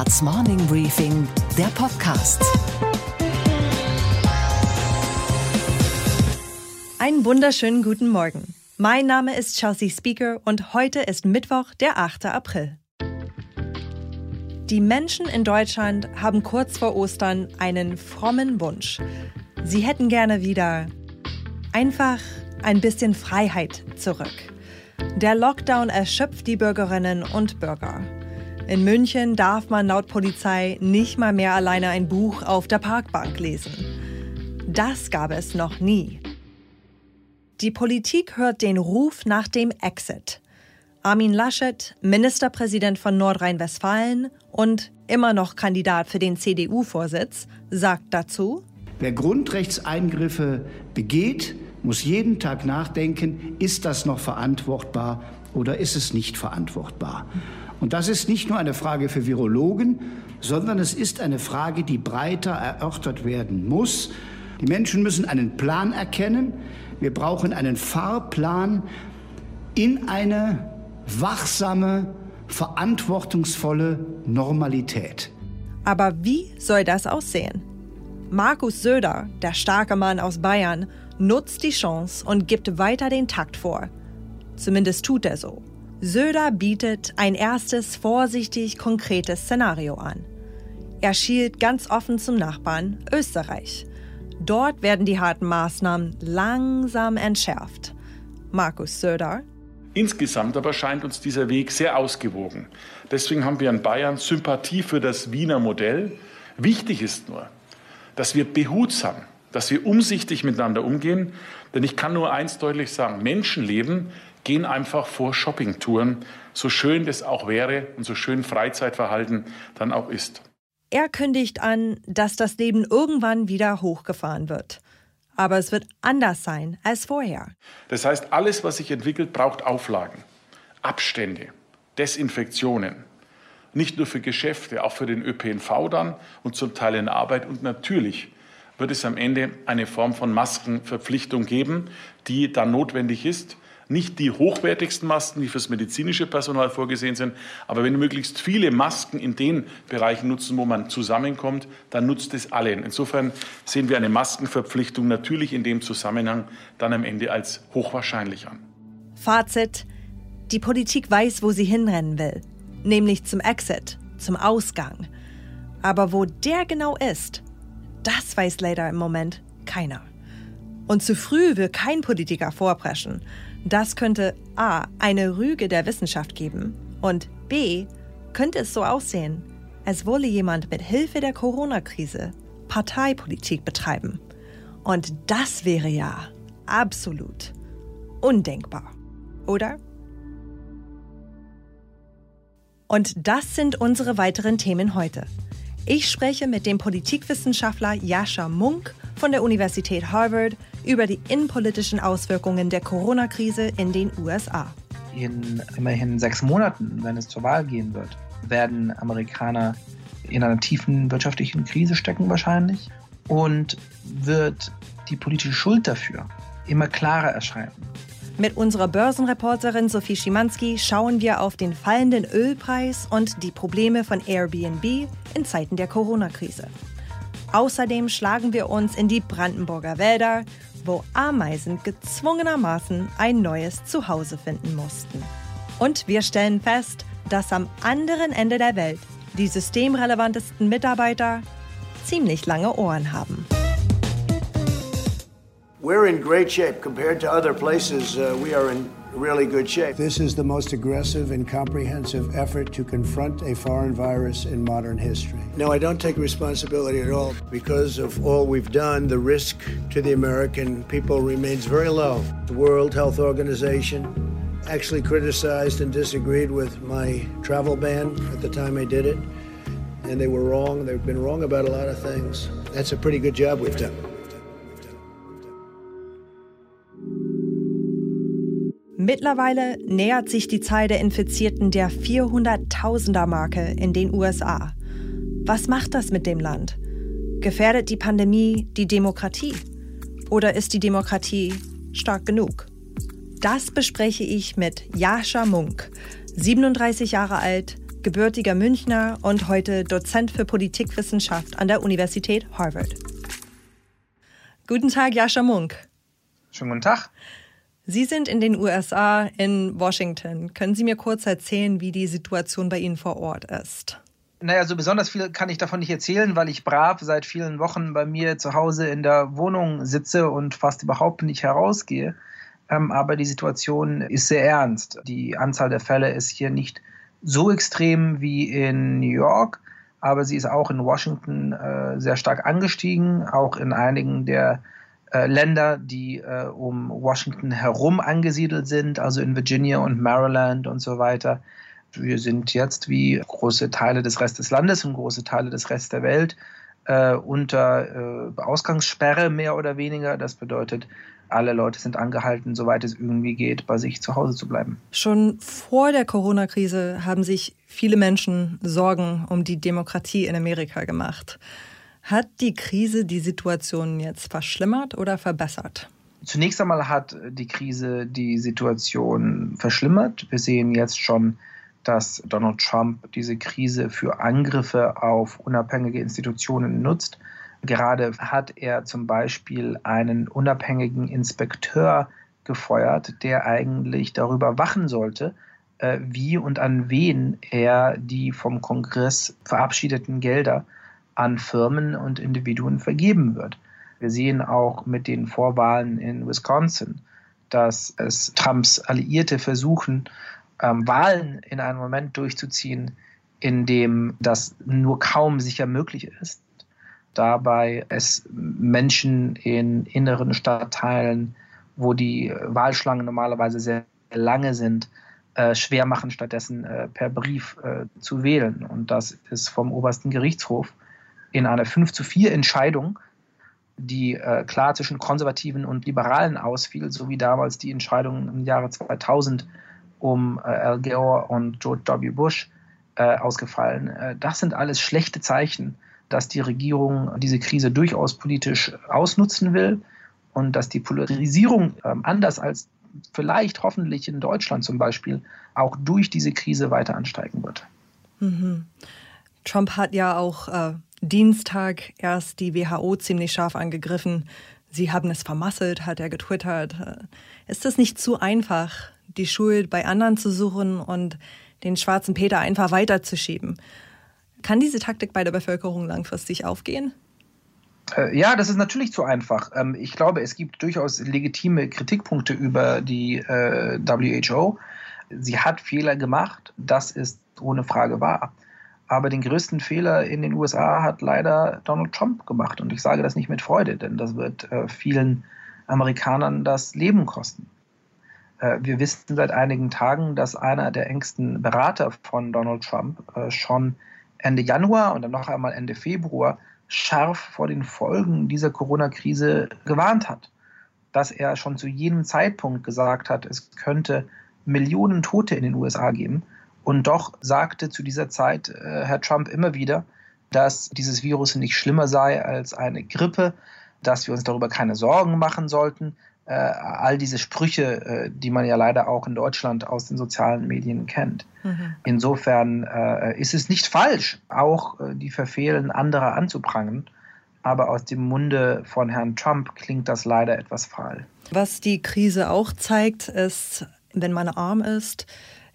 Handelsblatts Morning Briefing, der Podcast. Einen wunderschönen guten Morgen. Mein Name ist Chelsea Speaker und heute ist Mittwoch, der 8. April. Die Menschen in Deutschland haben kurz vor Ostern einen frommen Wunsch. Sie hätten gerne wieder einfach ein bisschen Freiheit zurück. Der Lockdown erschöpft die Bürgerinnen und Bürger. In München darf man laut Polizei nicht mal mehr alleine ein Buch auf der Parkbank lesen. Das gab es noch nie. Die Politik hört den Ruf nach dem Exit. Armin Laschet, Ministerpräsident von Nordrhein-Westfalen und immer noch Kandidat für den CDU-Vorsitz, sagt dazu, Wer Grundrechtseingriffe begeht, muss jeden Tag nachdenken, ist das noch verantwortbar oder ist es nicht verantwortbar. Und das ist nicht nur eine Frage für Virologen, sondern es ist eine Frage, die breiter erörtert werden muss. Die Menschen müssen einen Plan erkennen. Wir brauchen einen Fahrplan in eine wachsame, verantwortungsvolle Normalität. Aber wie soll das aussehen? Markus Söder, der starke Mann aus Bayern, nutzt die Chance und gibt weiter den Takt vor. Zumindest tut er so. Söder bietet ein erstes vorsichtig konkretes Szenario an. Er schielt ganz offen zum Nachbarn Österreich. Dort werden die harten Maßnahmen langsam entschärft. Markus Söder. Insgesamt aber scheint uns dieser Weg sehr ausgewogen. Deswegen haben wir in Bayern Sympathie für das Wiener Modell. Wichtig ist nur, dass wir behutsam, dass wir umsichtig miteinander umgehen. Denn ich kann nur eins deutlich sagen, Menschenleben gehen einfach vor Shoppingtouren, so schön das auch wäre und so schön Freizeitverhalten dann auch ist. Er kündigt an, dass das Leben irgendwann wieder hochgefahren wird. Aber es wird anders sein als vorher. Das heißt, alles, was sich entwickelt, braucht Auflagen, Abstände, Desinfektionen. Nicht nur für Geschäfte, auch für den ÖPNV dann und zum Teil in Arbeit. Und natürlich wird es am Ende eine Form von Maskenverpflichtung geben, die dann notwendig ist nicht die hochwertigsten Masken, die fürs medizinische Personal vorgesehen sind, aber wenn möglichst viele Masken in den Bereichen nutzen, wo man zusammenkommt, dann nutzt es allen. Insofern sehen wir eine Maskenverpflichtung natürlich in dem Zusammenhang dann am Ende als hochwahrscheinlich an. Fazit. Die Politik weiß, wo sie hinrennen will, nämlich zum Exit, zum Ausgang. Aber wo der genau ist, das weiß leider im Moment keiner. Und zu früh will kein Politiker vorpreschen. Das könnte a. eine Rüge der Wissenschaft geben und b. könnte es so aussehen, als wolle jemand mit Hilfe der Corona-Krise Parteipolitik betreiben. Und das wäre ja absolut undenkbar, oder? Und das sind unsere weiteren Themen heute. Ich spreche mit dem Politikwissenschaftler Jascha Munk von der Universität Harvard über die innenpolitischen Auswirkungen der Corona-Krise in den USA. In immerhin sechs Monaten, wenn es zur Wahl gehen wird, werden Amerikaner in einer tiefen wirtschaftlichen Krise stecken wahrscheinlich und wird die politische Schuld dafür immer klarer erscheinen. Mit unserer Börsenreporterin Sophie Schimanski schauen wir auf den fallenden Ölpreis und die Probleme von Airbnb in Zeiten der Corona-Krise. Außerdem schlagen wir uns in die Brandenburger Wälder, wo Ameisen gezwungenermaßen ein neues Zuhause finden mussten. Und wir stellen fest, dass am anderen Ende der Welt die systemrelevantesten Mitarbeiter ziemlich lange Ohren haben. We're in great shape compared to other places. Uh, we are in really good shape. This is the most aggressive and comprehensive effort to confront a foreign virus in modern history. No, I don't take responsibility at all. Because of all we've done, the risk to the American people remains very low. The World Health Organization actually criticized and disagreed with my travel ban at the time I did it. And they were wrong. They've been wrong about a lot of things. That's a pretty good job we've done. Mittlerweile nähert sich die Zahl der Infizierten der 400.000er-Marke in den USA. Was macht das mit dem Land? Gefährdet die Pandemie die Demokratie? Oder ist die Demokratie stark genug? Das bespreche ich mit Jascha Munk, 37 Jahre alt, gebürtiger Münchner und heute Dozent für Politikwissenschaft an der Universität Harvard. Guten Tag, Jascha Munk. Schönen guten Tag. Sie sind in den USA, in Washington. Können Sie mir kurz erzählen, wie die Situation bei Ihnen vor Ort ist? Naja, so besonders viel kann ich davon nicht erzählen, weil ich brav seit vielen Wochen bei mir zu Hause in der Wohnung sitze und fast überhaupt nicht herausgehe. Ähm, aber die Situation ist sehr ernst. Die Anzahl der Fälle ist hier nicht so extrem wie in New York, aber sie ist auch in Washington äh, sehr stark angestiegen, auch in einigen der äh, Länder, die äh, um Washington herum angesiedelt sind, also in Virginia und Maryland und so weiter. Wir sind jetzt wie große Teile des Restes des Landes und große Teile des Restes der Welt äh, unter äh, Ausgangssperre mehr oder weniger. Das bedeutet, alle Leute sind angehalten, soweit es irgendwie geht, bei sich zu Hause zu bleiben. Schon vor der Corona-Krise haben sich viele Menschen Sorgen um die Demokratie in Amerika gemacht. Hat die Krise die Situation jetzt verschlimmert oder verbessert? Zunächst einmal hat die Krise die Situation verschlimmert. Wir sehen jetzt schon dass Donald Trump diese Krise für Angriffe auf unabhängige Institutionen nutzt. Gerade hat er zum Beispiel einen unabhängigen Inspekteur gefeuert, der eigentlich darüber wachen sollte, äh, wie und an wen er die vom Kongress verabschiedeten Gelder an Firmen und Individuen vergeben wird. Wir sehen auch mit den Vorwahlen in Wisconsin, dass es Trumps Alliierte versuchen, ähm, Wahlen in einem Moment durchzuziehen, in dem das nur kaum sicher möglich ist. Dabei es Menschen in inneren Stadtteilen, wo die Wahlschlangen normalerweise sehr lange sind, äh, schwer machen, stattdessen äh, per Brief äh, zu wählen. Und das ist vom obersten Gerichtshof in einer 5 zu 4 Entscheidung, die äh, klar zwischen Konservativen und Liberalen ausfiel, so wie damals die Entscheidung im Jahre 2000 um äh, Al Gore und George W. Bush äh, ausgefallen. Äh, das sind alles schlechte Zeichen, dass die Regierung diese Krise durchaus politisch ausnutzen will und dass die Polarisierung ähm, anders als vielleicht hoffentlich in Deutschland zum Beispiel auch durch diese Krise weiter ansteigen wird. Mhm. Trump hat ja auch äh, Dienstag erst die WHO ziemlich scharf angegriffen. Sie haben es vermasselt, hat er getwittert. Äh, ist das nicht zu einfach, die Schuld bei anderen zu suchen und den schwarzen Peter einfach weiterzuschieben. Kann diese Taktik bei der Bevölkerung langfristig aufgehen? Äh, ja, das ist natürlich zu einfach. Ähm, ich glaube, es gibt durchaus legitime Kritikpunkte über die äh, WHO. Sie hat Fehler gemacht, das ist ohne Frage wahr. Aber den größten Fehler in den USA hat leider Donald Trump gemacht. Und ich sage das nicht mit Freude, denn das wird äh, vielen Amerikanern das Leben kosten. Äh, wir wissen seit einigen Tagen, dass einer der engsten Berater von Donald Trump äh, schon Ende Januar und dann noch einmal Ende Februar scharf vor den Folgen dieser Corona-Krise gewarnt hat. Dass er schon zu jenem Zeitpunkt gesagt hat, es könnte Millionen Tote in den USA geben. Und doch sagte zu dieser Zeit äh, Herr Trump immer wieder, dass dieses Virus nicht schlimmer sei als eine Grippe, dass wir uns darüber keine Sorgen machen sollten, äh, all diese Sprüche, äh, die man ja leider auch in Deutschland aus den sozialen Medien kennt. Mhm. Insofern äh, ist es nicht falsch, auch äh, die Verfehlen anderer anzuprangern. Aber aus dem Munde von Herrn Trump klingt das leider etwas fahl. Was die Krise auch zeigt, ist, wenn man arm ist,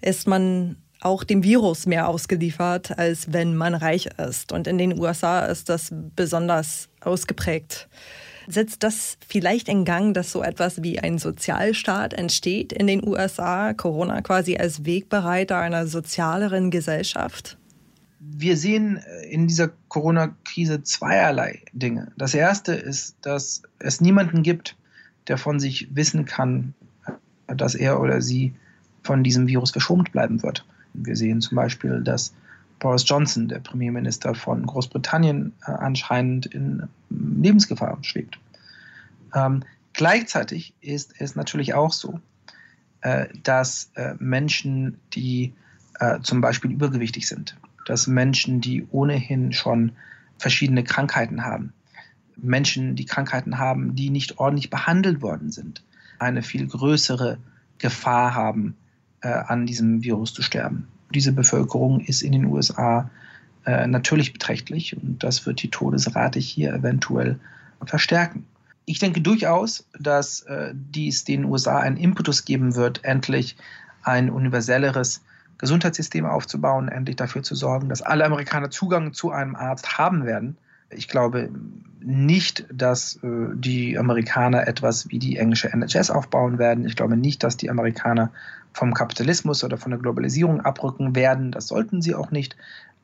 ist man auch dem Virus mehr ausgeliefert, als wenn man reich ist. Und in den USA ist das besonders ausgeprägt. Setzt das vielleicht in Gang, dass so etwas wie ein Sozialstaat entsteht in den USA, Corona quasi als Wegbereiter einer sozialeren Gesellschaft? Wir sehen in dieser Corona-Krise zweierlei Dinge. Das erste ist, dass es niemanden gibt, der von sich wissen kann, dass er oder sie von diesem Virus verschont bleiben wird. Wir sehen zum Beispiel, dass Boris Johnson, der Premierminister von Großbritannien, äh, anscheinend in Lebensgefahr schwebt. Ähm, gleichzeitig ist es natürlich auch so, äh, dass äh, Menschen, die äh, zum Beispiel übergewichtig sind, dass Menschen, die ohnehin schon verschiedene Krankheiten haben, Menschen, die Krankheiten haben, die nicht ordentlich behandelt worden sind, eine viel größere Gefahr haben, äh, an diesem Virus zu sterben. Diese Bevölkerung ist in den USA äh, natürlich beträchtlich und das wird die Todesrate hier eventuell verstärken. Ich denke durchaus, dass äh, dies den USA einen Impetus geben wird, endlich ein universelleres Gesundheitssystem aufzubauen, endlich dafür zu sorgen, dass alle Amerikaner Zugang zu einem Arzt haben werden. Ich glaube nicht, dass äh, die Amerikaner etwas wie die englische NHS aufbauen werden. Ich glaube nicht, dass die Amerikaner vom Kapitalismus oder von der Globalisierung abrücken werden. Das sollten sie auch nicht.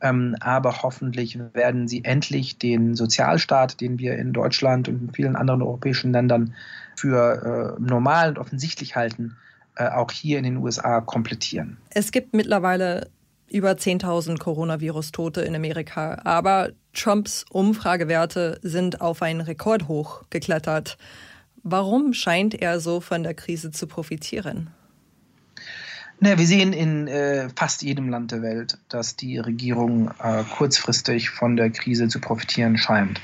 Ähm, aber hoffentlich werden sie endlich den Sozialstaat, den wir in Deutschland und in vielen anderen europäischen Ländern für äh, normal und offensichtlich halten, äh, auch hier in den USA komplettieren. Es gibt mittlerweile über 10.000 Coronavirus-Tote in Amerika, aber Trumps Umfragewerte sind auf einen Rekordhoch geklettert. Warum scheint er so von der Krise zu profitieren? Na, wir sehen in äh, fast jedem Land der Welt, dass die Regierung äh, kurzfristig von der Krise zu profitieren scheint.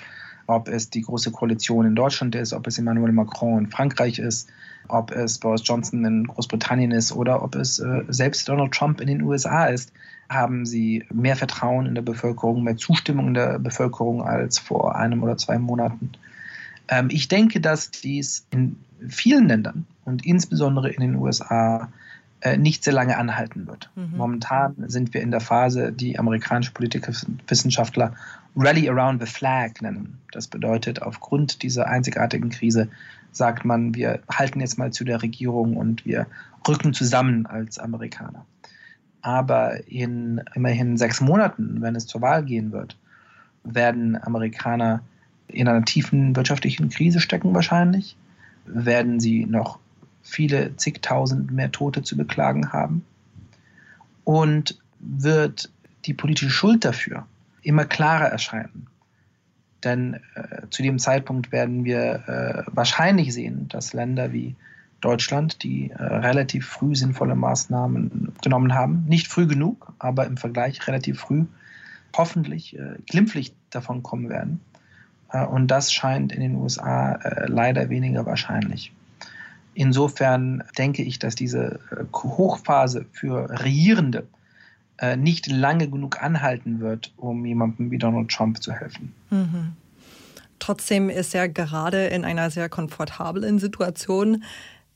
Ob es die Große Koalition in Deutschland ist, ob es Emmanuel Macron in Frankreich ist, ob es Boris Johnson in Großbritannien ist oder ob es äh, selbst Donald Trump in den USA ist, haben sie mehr Vertrauen in der Bevölkerung, mehr Zustimmung in der Bevölkerung als vor einem oder zwei Monaten. Ähm, ich denke, dass dies in vielen Ländern und insbesondere in den USA äh, nicht sehr lange anhalten wird. Mhm. Momentan sind wir in der Phase, die amerikanische Politiker, Wissenschaftler Rally Around the Flag nennen. Das bedeutet, aufgrund dieser einzigartigen Krise sagt man, wir halten jetzt mal zu der Regierung und wir rücken zusammen als Amerikaner. Aber in immerhin sechs Monaten, wenn es zur Wahl gehen wird, werden Amerikaner in einer tiefen wirtschaftlichen Krise stecken wahrscheinlich, werden sie noch viele zigtausend mehr Tote zu beklagen haben und wird die politische Schuld dafür immer klarer erscheinen. Denn äh, zu dem Zeitpunkt werden wir äh, wahrscheinlich sehen, dass Länder wie Deutschland, die äh, relativ früh sinnvolle Maßnahmen genommen haben, nicht früh genug, aber im Vergleich relativ früh, hoffentlich äh, glimpflich davon kommen werden. Äh, und das scheint in den USA äh, leider weniger wahrscheinlich. Insofern denke ich, dass diese Hochphase für Regierende äh, nicht lange genug anhalten wird, um jemandem wie Donald Trump zu helfen. Mhm. Trotzdem ist er gerade in einer sehr komfortablen Situation.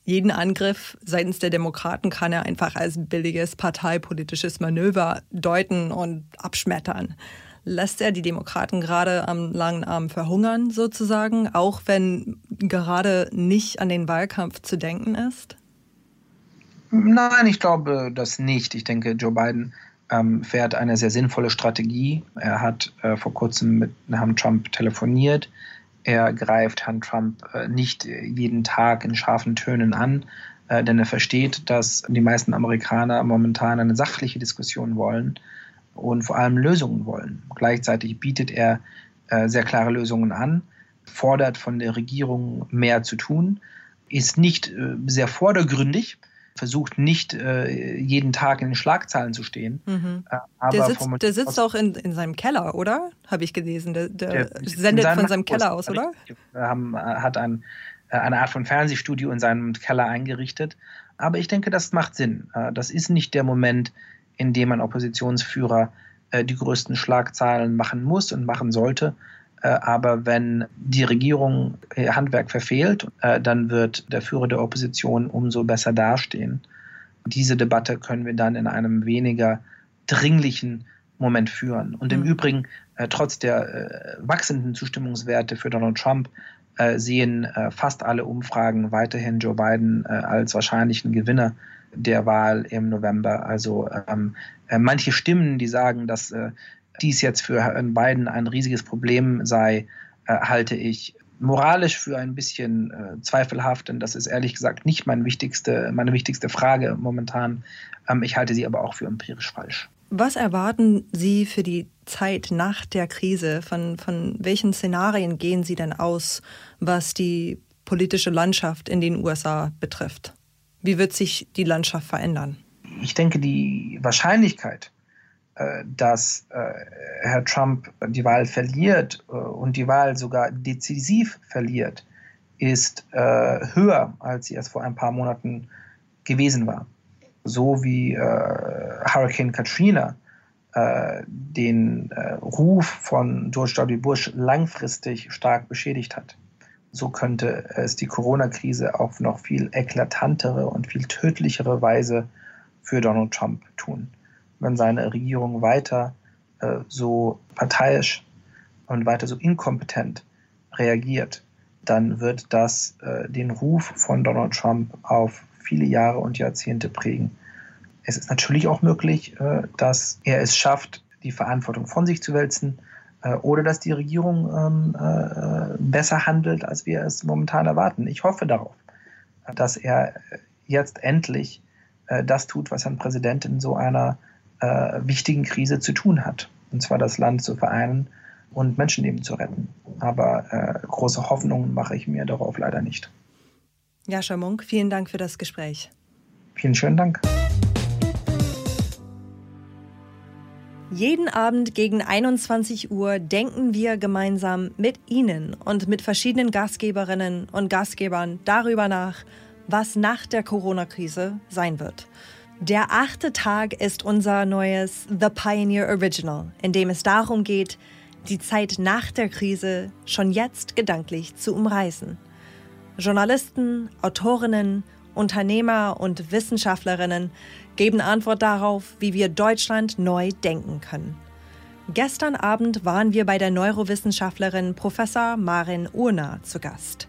Jeden Angriff seitens der Demokraten kann er einfach als billiges parteipolitisches Manöver deuten und abschmettern. Lässt er die Demokraten gerade am langen Arm verhungern, sozusagen, auch wenn gerade nicht an den Wahlkampf zu denken ist? Nein, ich glaube das nicht. Ich denke, Joe Biden ähm, fährt eine sehr sinnvolle Strategie. Er hat äh, vor kurzem mit Herrn Trump telefoniert. Er greift Herrn Trump äh, nicht jeden Tag in scharfen Tönen an, äh, denn er versteht, dass die meisten Amerikaner momentan eine sachliche Diskussion wollen und vor allem Lösungen wollen. Gleichzeitig bietet er äh, sehr klare Lösungen an, fordert von der Regierung mehr zu tun, ist nicht äh, sehr vordergründig, versucht nicht äh, jeden Tag in den Schlagzeilen zu stehen. Mhm. Äh, der sitzt, der sitzt auch in, in seinem Keller, oder? Habe ich gelesen. Der, der, der sendet von seinem Keller aus, oder? Haben, hat ein, äh, eine Art von Fernsehstudio in seinem Keller eingerichtet. Aber ich denke, das macht Sinn. Äh, das ist nicht der Moment, in dem ein Oppositionsführer äh, die größten Schlagzeilen machen muss und machen sollte. Äh, aber wenn die Regierung ihr äh, Handwerk verfehlt, äh, dann wird der Führer der Opposition umso besser dastehen. Diese Debatte können wir dann in einem weniger dringlichen Moment führen. Und im mhm. Übrigen, trotz der wachsenden Zustimmungswerte für Donald Trump, sehen fast alle Umfragen weiterhin Joe Biden als wahrscheinlichen Gewinner der Wahl im November. Also ähm, manche Stimmen, die sagen, dass dies jetzt für Herrn Biden ein riesiges Problem sei, äh, halte ich moralisch für ein bisschen äh, zweifelhaft, denn das ist ehrlich gesagt nicht meine wichtigste, meine wichtigste Frage momentan. Ähm, ich halte sie aber auch für empirisch falsch. Was erwarten Sie für die Zeit nach der Krise? Von, von welchen Szenarien gehen Sie denn aus, was die politische Landschaft in den USA betrifft? Wie wird sich die Landschaft verändern? Ich denke, die Wahrscheinlichkeit, dass äh, Herr Trump die Wahl verliert äh, und die Wahl sogar dezisiv verliert, ist höher, als sie es vor ein paar Monaten gewesen war. so wie äh, Hurricane Katrina äh, den äh, Ruf von George W. Bush langfristig stark beschädigt hat. So könnte es die Corona-Krise auf noch viel eklatantere und viel tödlichere Weise für Donald Trump tun, wenn seine Regierung weiter äh, so parteiisch und weiter so inkompetent reagiert, dann wird das äh, den Ruf von Donald Trump auf viele Jahre und Jahrzehnte prägen. Es ist natürlich auch möglich, äh, dass er es schafft, die Verantwortung von sich zu wälzen oder dass die Regierung ähm, äh, besser handelt, als wir es momentan erwarten. Ich hoffe darauf, dass er jetzt endlich das tut, was ein Präsident in so einer äh, wichtigen Krise zu tun hat. Und zwar das Land zu vereinen und Menschenleben zu retten. Aber äh, große Hoffnungen mache ich mir darauf leider nicht. Jascha Munk, vielen Dank für das Gespräch. Vielen schönen Dank. Jeden Abend gegen 21 Uhr denken wir gemeinsam mit Ihnen und mit verschiedenen Gastgeberinnen und Gastgebern darüber nach, was nach der Corona-Krise sein wird. Der achte Tag ist unser neues The Pioneer Original, in dem es darum geht, die Zeit nach der Krise schon jetzt gedanklich zu umreißen. Journalisten, Autorinnen, Unternehmer und Wissenschaftlerinnen geben Antwort darauf, wie wir Deutschland neu denken können. Gestern Abend waren wir bei der Neurowissenschaftlerin Professor Marin Urner zu Gast.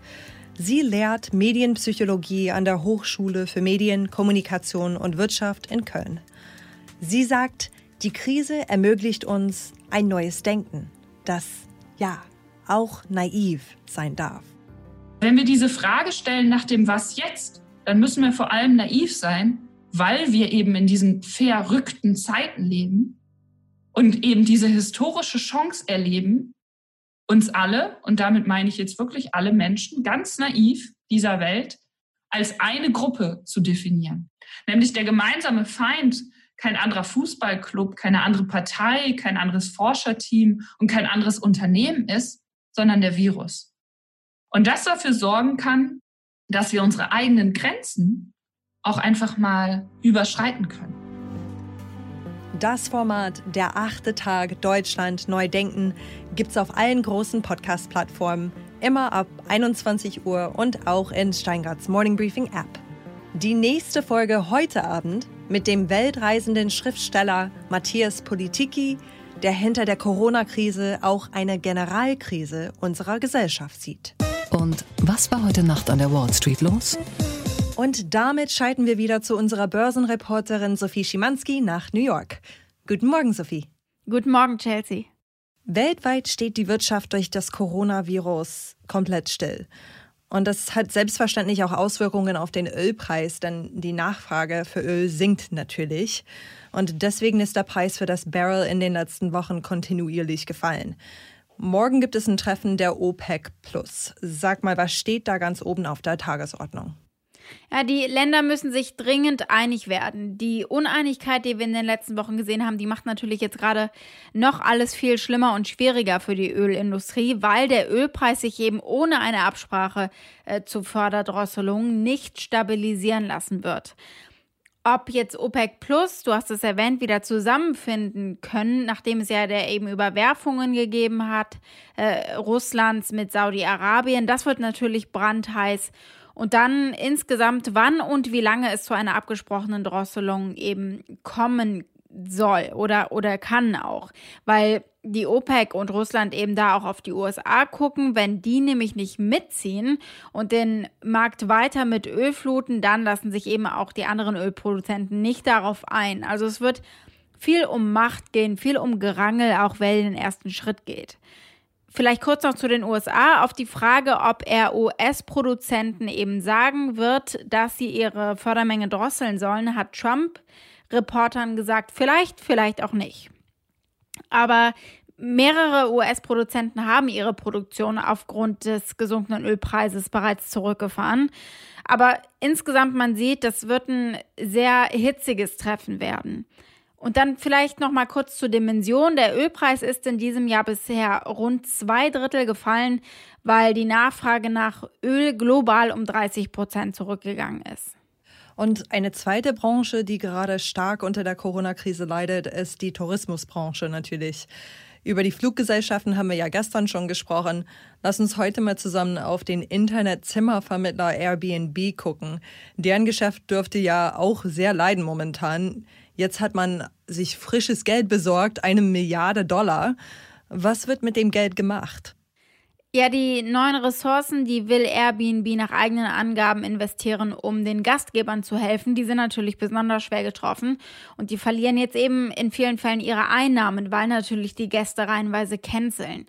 Sie lehrt Medienpsychologie an der Hochschule für Medien, Kommunikation und Wirtschaft in Köln. Sie sagt, die Krise ermöglicht uns ein neues Denken, das ja auch naiv sein darf. Wenn wir diese Frage stellen nach dem Was jetzt, dann müssen wir vor allem naiv sein, weil wir eben in diesen verrückten Zeiten leben und eben diese historische Chance erleben, uns alle, und damit meine ich jetzt wirklich alle Menschen, ganz naiv dieser Welt, als eine Gruppe zu definieren. Nämlich der gemeinsame Feind, kein anderer Fußballclub, keine andere Partei, kein anderes Forscherteam und kein anderes Unternehmen ist, sondern der Virus. Und das dafür sorgen kann, dass wir unsere eigenen Grenzen auch einfach mal überschreiten können. Das Format Der achte Tag Deutschland neu denken gibt's auf allen großen Podcast-Plattformen immer ab 21 Uhr und auch in Steingarts Morning Briefing App. Die nächste Folge heute Abend mit dem weltreisenden Schriftsteller Matthias Politiki, der hinter der Corona-Krise auch eine Generalkrise unserer Gesellschaft sieht. Und was war heute Nacht an der Wall Street los? Und damit schalten wir wieder zu unserer Börsenreporterin Sophie Schimanski nach New York. Guten Morgen, Sophie. Guten Morgen, Chelsea. Weltweit steht die Wirtschaft durch das Coronavirus komplett still. Und das hat selbstverständlich auch Auswirkungen auf den Ölpreis, denn die Nachfrage für Öl sinkt natürlich. Und deswegen ist der Preis für das Barrel in den letzten Wochen kontinuierlich gefallen. Morgen gibt es ein Treffen der OPEC Plus. Sag mal, was steht da ganz oben auf der Tagesordnung? Ja, die Länder müssen sich dringend einig werden. Die Uneinigkeit, die wir in den letzten Wochen gesehen haben, die macht natürlich jetzt gerade noch alles viel schlimmer und schwieriger für die Ölindustrie, weil der Ölpreis sich eben ohne eine Absprache äh, zu Förderdrosselung nicht stabilisieren lassen wird ob jetzt OPEC Plus, du hast es erwähnt, wieder zusammenfinden können, nachdem es ja der eben Überwerfungen gegeben hat, äh, Russlands mit Saudi-Arabien, das wird natürlich brandheiß. Und dann insgesamt, wann und wie lange es zu einer abgesprochenen Drosselung eben kommen soll oder, oder kann auch. Weil die OPEC und Russland eben da auch auf die USA gucken. Wenn die nämlich nicht mitziehen und den Markt weiter mit Öl fluten, dann lassen sich eben auch die anderen Ölproduzenten nicht darauf ein. Also es wird viel um Macht gehen, viel um Gerangel, auch wer den ersten Schritt geht. Vielleicht kurz noch zu den USA auf die Frage, ob er US-Produzenten eben sagen wird, dass sie ihre Fördermenge drosseln sollen, hat Trump Reportern gesagt, vielleicht, vielleicht auch nicht. Aber mehrere US-Produzenten haben ihre Produktion aufgrund des gesunkenen Ölpreises bereits zurückgefahren. Aber insgesamt man sieht, das wird ein sehr hitziges Treffen werden. Und dann vielleicht noch mal kurz zur Dimension. Der Ölpreis ist in diesem Jahr bisher rund zwei Drittel gefallen, weil die Nachfrage nach Öl global um 30 Prozent zurückgegangen ist. Und eine zweite Branche, die gerade stark unter der Corona-Krise leidet, ist die Tourismusbranche natürlich. Über die Fluggesellschaften haben wir ja gestern schon gesprochen. Lass uns heute mal zusammen auf den Internetzimmervermittler Airbnb gucken. Deren Geschäft dürfte ja auch sehr leiden momentan. Jetzt hat man sich frisches Geld besorgt, eine Milliarde Dollar. Was wird mit dem Geld gemacht? Ja, die neuen Ressourcen, die will Airbnb nach eigenen Angaben investieren, um den Gastgebern zu helfen. Die sind natürlich besonders schwer getroffen und die verlieren jetzt eben in vielen Fällen ihre Einnahmen, weil natürlich die Gäste reihenweise canceln.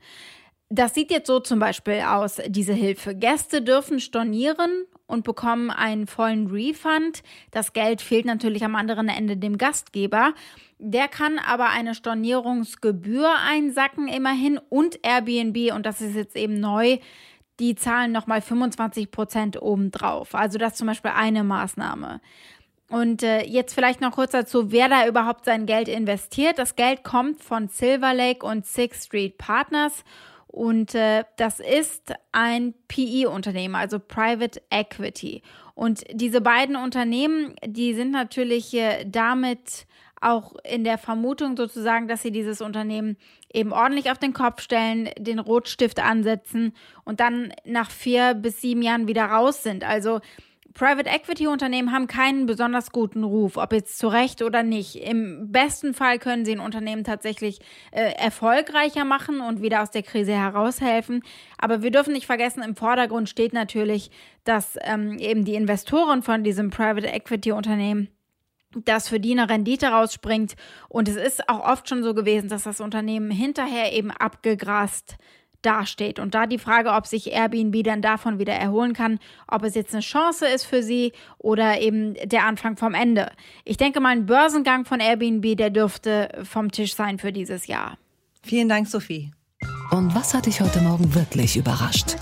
Das sieht jetzt so zum Beispiel aus, diese Hilfe. Gäste dürfen stornieren und bekommen einen vollen Refund. Das Geld fehlt natürlich am anderen Ende dem Gastgeber. Der kann aber eine Stornierungsgebühr einsacken immerhin und Airbnb, und das ist jetzt eben neu, die zahlen nochmal 25 Prozent obendrauf. Also das zum Beispiel eine Maßnahme. Und äh, jetzt vielleicht noch kurz dazu, wer da überhaupt sein Geld investiert. Das Geld kommt von Silver Lake und Sixth Street Partners. Und äh, das ist ein PE-Unternehmen, also Private Equity. Und diese beiden Unternehmen, die sind natürlich äh, damit auch in der Vermutung sozusagen, dass sie dieses Unternehmen eben ordentlich auf den Kopf stellen, den Rotstift ansetzen und dann nach vier bis sieben Jahren wieder raus sind. Also Private Equity Unternehmen haben keinen besonders guten Ruf, ob jetzt zu Recht oder nicht. Im besten Fall können sie ein Unternehmen tatsächlich äh, erfolgreicher machen und wieder aus der Krise heraushelfen. Aber wir dürfen nicht vergessen, im Vordergrund steht natürlich, dass ähm, eben die Investoren von diesem Private Equity Unternehmen dass für die eine Rendite rausspringt. Und es ist auch oft schon so gewesen, dass das Unternehmen hinterher eben abgegrast dasteht. Und da die Frage, ob sich Airbnb dann davon wieder erholen kann, ob es jetzt eine Chance ist für sie oder eben der Anfang vom Ende. Ich denke mal, ein Börsengang von Airbnb, der dürfte vom Tisch sein für dieses Jahr. Vielen Dank, Sophie. Und was hat dich heute Morgen wirklich überrascht?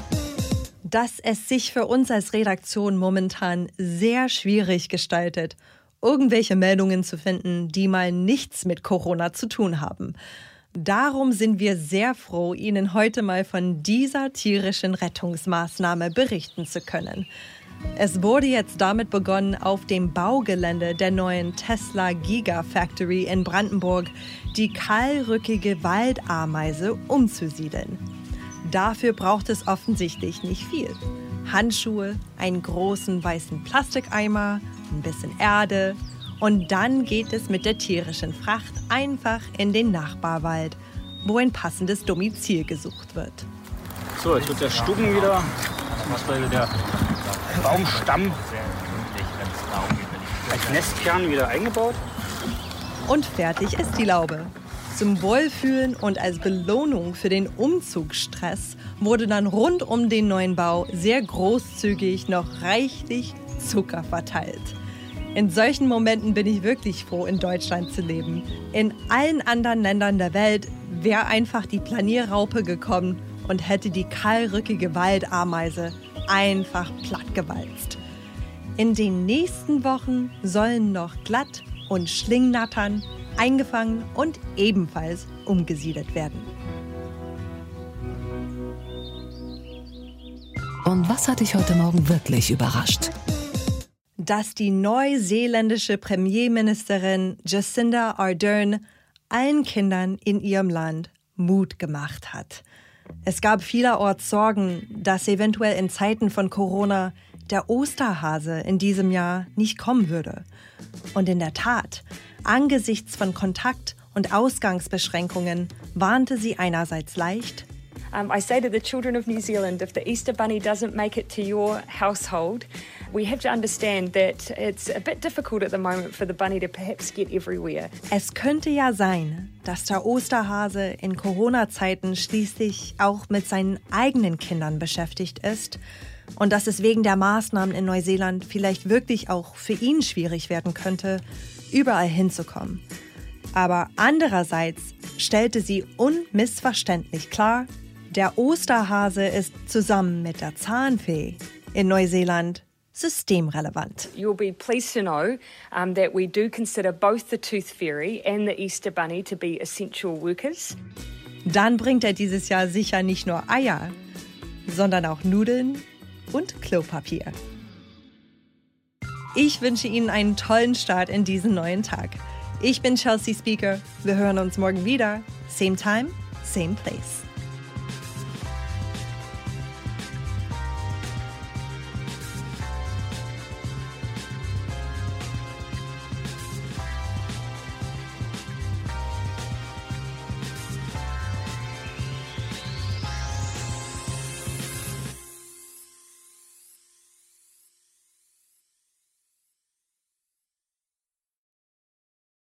Dass es sich für uns als Redaktion momentan sehr schwierig gestaltet irgendwelche Meldungen zu finden, die mal nichts mit Corona zu tun haben. Darum sind wir sehr froh, Ihnen heute mal von dieser tierischen Rettungsmaßnahme berichten zu können. Es wurde jetzt damit begonnen, auf dem Baugelände der neuen Tesla Gigafactory in Brandenburg die kahlrückige Waldameise umzusiedeln. Dafür braucht es offensichtlich nicht viel. Handschuhe, einen großen weißen Plastikeimer, ein bisschen Erde und dann geht es mit der tierischen Fracht einfach in den Nachbarwald, wo ein passendes Domizil gesucht wird. So, jetzt wird der Stucken wieder, beziehungsweise der Baumstamm als Nestkern wieder eingebaut. Und fertig ist die Laube. Zum Wohlfühlen und als Belohnung für den Umzugsstress wurde dann rund um den neuen Bau sehr großzügig noch reichlich Zucker verteilt. In solchen Momenten bin ich wirklich froh, in Deutschland zu leben. In allen anderen Ländern der Welt wäre einfach die Planierraupe gekommen und hätte die kahlrückige Waldameise einfach plattgewalzt. In den nächsten Wochen sollen noch Glatt- und Schlingnattern eingefangen und ebenfalls umgesiedelt werden. Und was hat dich heute Morgen wirklich überrascht? Dass die neuseeländische Premierministerin Jacinda Ardern allen Kindern in ihrem Land Mut gemacht hat. Es gab vielerorts Sorgen, dass eventuell in Zeiten von Corona der Osterhase in diesem Jahr nicht kommen würde. Und in der Tat, angesichts von Kontakt- und Ausgangsbeschränkungen warnte sie einerseits leicht, Um, I say to the children of New Zealand if the Easter Bunny doesn't make it to your household, Es könnte ja sein, dass der Osterhase in Corona-Zeiten schließlich auch mit seinen eigenen Kindern beschäftigt ist und dass es wegen der Maßnahmen in Neuseeland vielleicht wirklich auch für ihn schwierig werden könnte, überall hinzukommen. Aber andererseits stellte sie unmissverständlich klar, der Osterhase ist zusammen mit der Zahnfee in Neuseeland systemrelevant. You'll be pleased to know um, that we do consider both the Tooth Fairy and the Easter Bunny to be essential workers. Dann bringt er dieses Jahr sicher nicht nur Eier, sondern auch Nudeln und Klopapier. Ich wünsche Ihnen einen tollen Start in diesen neuen Tag. Ich bin Chelsea Speaker. Wir hören uns morgen wieder. Same time, same place.